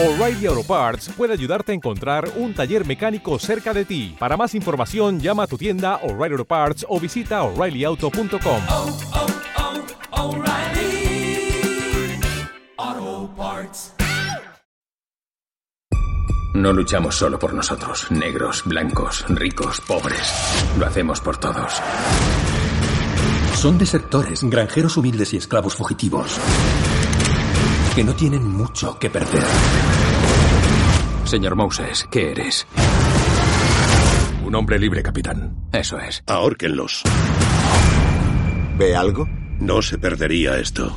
O'Reilly Auto Parts puede ayudarte a encontrar un taller mecánico cerca de ti. Para más información, llama a tu tienda O'Reilly Auto Parts o visita oreillyauto.com. oh, oh, Parts. No luchamos solo por nosotros, negros, blancos, ricos, pobres. Lo hacemos por todos. Son desertores, granjeros humildes y esclavos fugitivos. Que no tienen mucho que perder. Señor Moses, ¿qué eres? Un hombre libre, capitán. Eso es. Ahórquenlos. ¿Ve algo? No se perdería esto.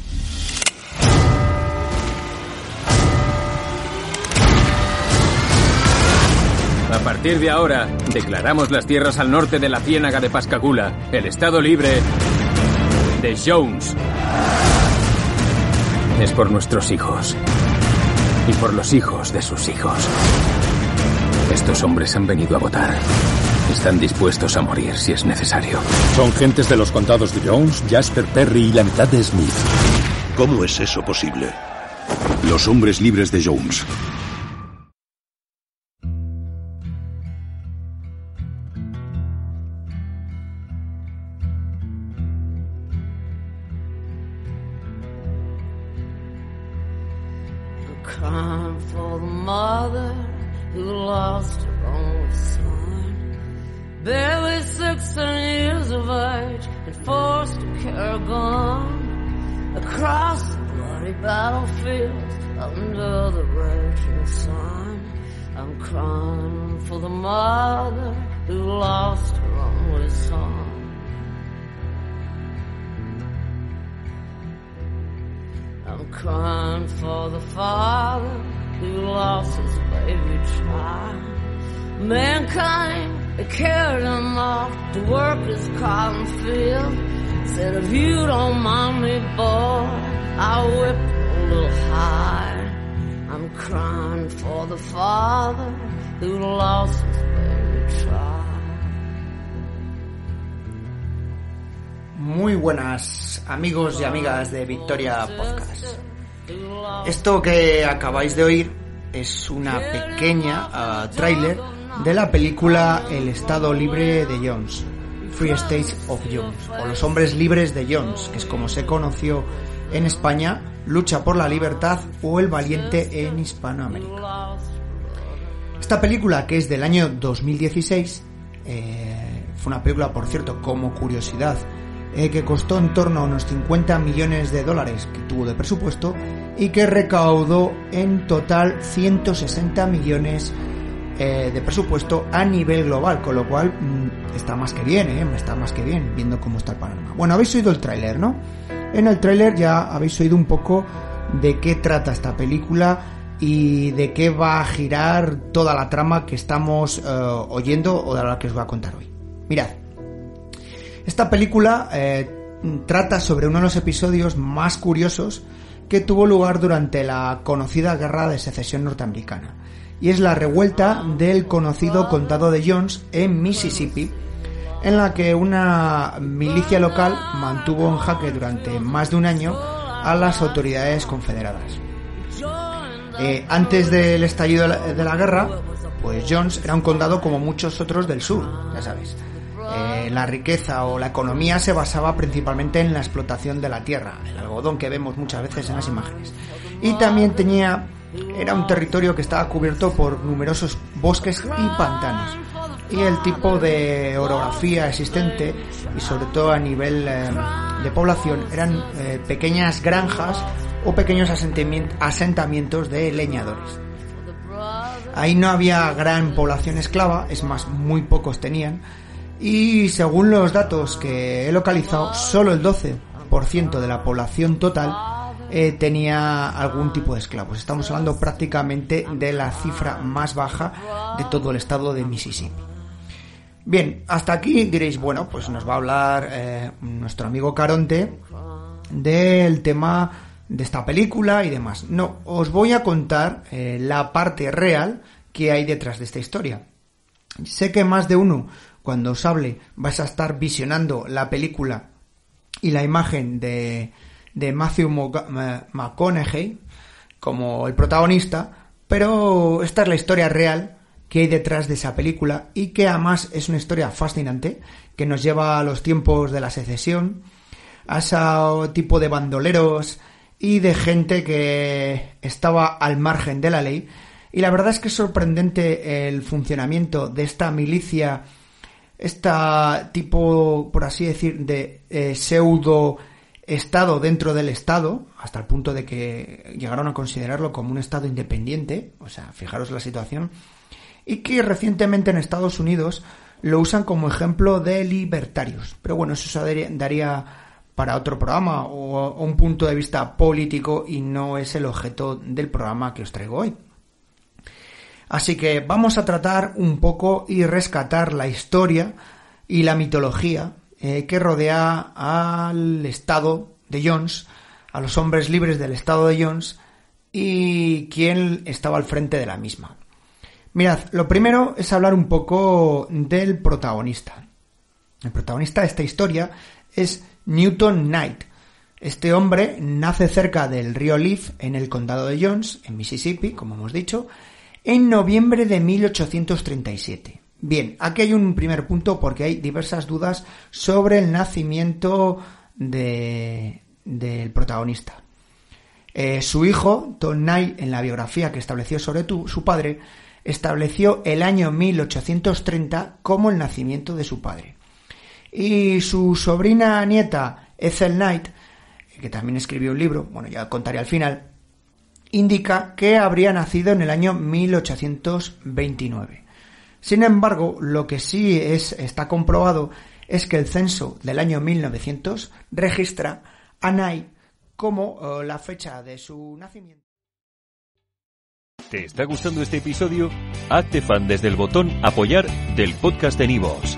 A partir de ahora, declaramos las tierras al norte de la ciénaga de Pascagoula, el estado libre de Jones. Es por nuestros hijos. Y por los hijos de sus hijos. Estos hombres han venido a votar. Están dispuestos a morir si es necesario. Son gentes de los condados de Jones, Jasper Perry y la mitad de Smith. ¿Cómo es eso posible? Los hombres libres de Jones. I'm crying for the mother who lost her only son. Barely sixteen years of age and forced to carry a gun across the bloody battlefield under the raging sun. I'm crying for the mother who lost her only son. Crying for the father who lost his baby child. Mankind, they carried him off to work his cotton field. Said, if you don't mind me, boy, I'll whip a little higher. I'm crying for the father who lost his baby child. Muy buenas amigos y amigas de Victoria Podcast. Esto que acabáis de oír es una pequeña uh, tráiler de la película El Estado Libre de Jones, Free States of Jones, o Los Hombres Libres de Jones, que es como se conoció en España, Lucha por la Libertad o El Valiente en Hispanoamérica. Esta película, que es del año 2016, eh, fue una película, por cierto, como curiosidad, eh, que costó en torno a unos 50 millones de dólares que tuvo de presupuesto y que recaudó en total 160 millones eh, de presupuesto a nivel global, con lo cual mmm, está más que bien, ¿eh? está más que bien viendo cómo está el panorama. Bueno, habéis oído el tráiler, ¿no? En el tráiler ya habéis oído un poco de qué trata esta película y de qué va a girar toda la trama que estamos eh, oyendo o de la que os voy a contar hoy. Mirad, esta película eh, trata sobre uno de los episodios más curiosos que tuvo lugar durante la conocida Guerra de Secesión norteamericana, y es la revuelta del conocido condado de Jones en Mississippi, en la que una milicia local mantuvo en jaque durante más de un año a las autoridades confederadas. Eh, antes del estallido de la, guerra, pues Jones era un condado como muchos otros del sur, ya sabéis. Eh, la riqueza o la economía se basaba principalmente en la explotación de la tierra, el algodón que vemos muchas veces en las imágenes. Y también tenía, era un territorio que estaba cubierto por numerosos bosques y pantanos. Y el tipo de orografía existente, y sobre todo a nivel eh, de población, eran eh, pequeñas granjas o pequeños asentamientos de leñadores. Ahí no había gran población esclava, es más, muy pocos tenían, y según los datos que he localizado, solo el 12% de la población total eh, tenía algún tipo de esclavos. Estamos hablando prácticamente de la cifra más baja de todo el estado de Mississippi. Bien, hasta aquí diréis, bueno, pues nos va a hablar eh, nuestro amigo Caronte del tema de esta película y demás. No, os voy a contar eh, la parte real que hay detrás de esta historia. Sé que más de uno cuando os hable vais a estar visionando la película y la imagen de, de Matthew McConaughey como el protagonista, pero esta es la historia real que hay detrás de esa película y que además es una historia fascinante que nos lleva a los tiempos de la secesión, a ese tipo de bandoleros y de gente que estaba al margen de la ley. Y la verdad es que es sorprendente el funcionamiento de esta milicia, esta tipo, por así decir, de eh, pseudo Estado dentro del Estado, hasta el punto de que llegaron a considerarlo como un Estado independiente, o sea, fijaros la situación, y que recientemente en Estados Unidos lo usan como ejemplo de libertarios. Pero bueno, eso daría para otro programa o un punto de vista político y no es el objeto del programa que os traigo hoy. Así que vamos a tratar un poco y rescatar la historia y la mitología eh, que rodea al estado de Jones, a los hombres libres del estado de Jones y quién estaba al frente de la misma. Mirad, lo primero es hablar un poco del protagonista. El protagonista de esta historia es Newton Knight. Este hombre nace cerca del río Leaf, en el condado de Jones, en Mississippi, como hemos dicho, en noviembre de 1837. Bien, aquí hay un primer punto porque hay diversas dudas sobre el nacimiento del protagonista. Eh, su hijo, Knight, en la biografía que estableció sobre su padre, estableció el año 1830 como el nacimiento de su padre. Y su sobrina nieta, Ethel Knight, que también escribió un libro, bueno, ya contaré al final, indica que habría nacido en el año 1829. Sin embargo, lo que sí es, está comprobado es que el censo del año 1900 registra a Knight como eh, la fecha de su nacimiento. ¿Te está gustando este episodio? Hazte fan desde el botón Apoyar del podcast de Nivos.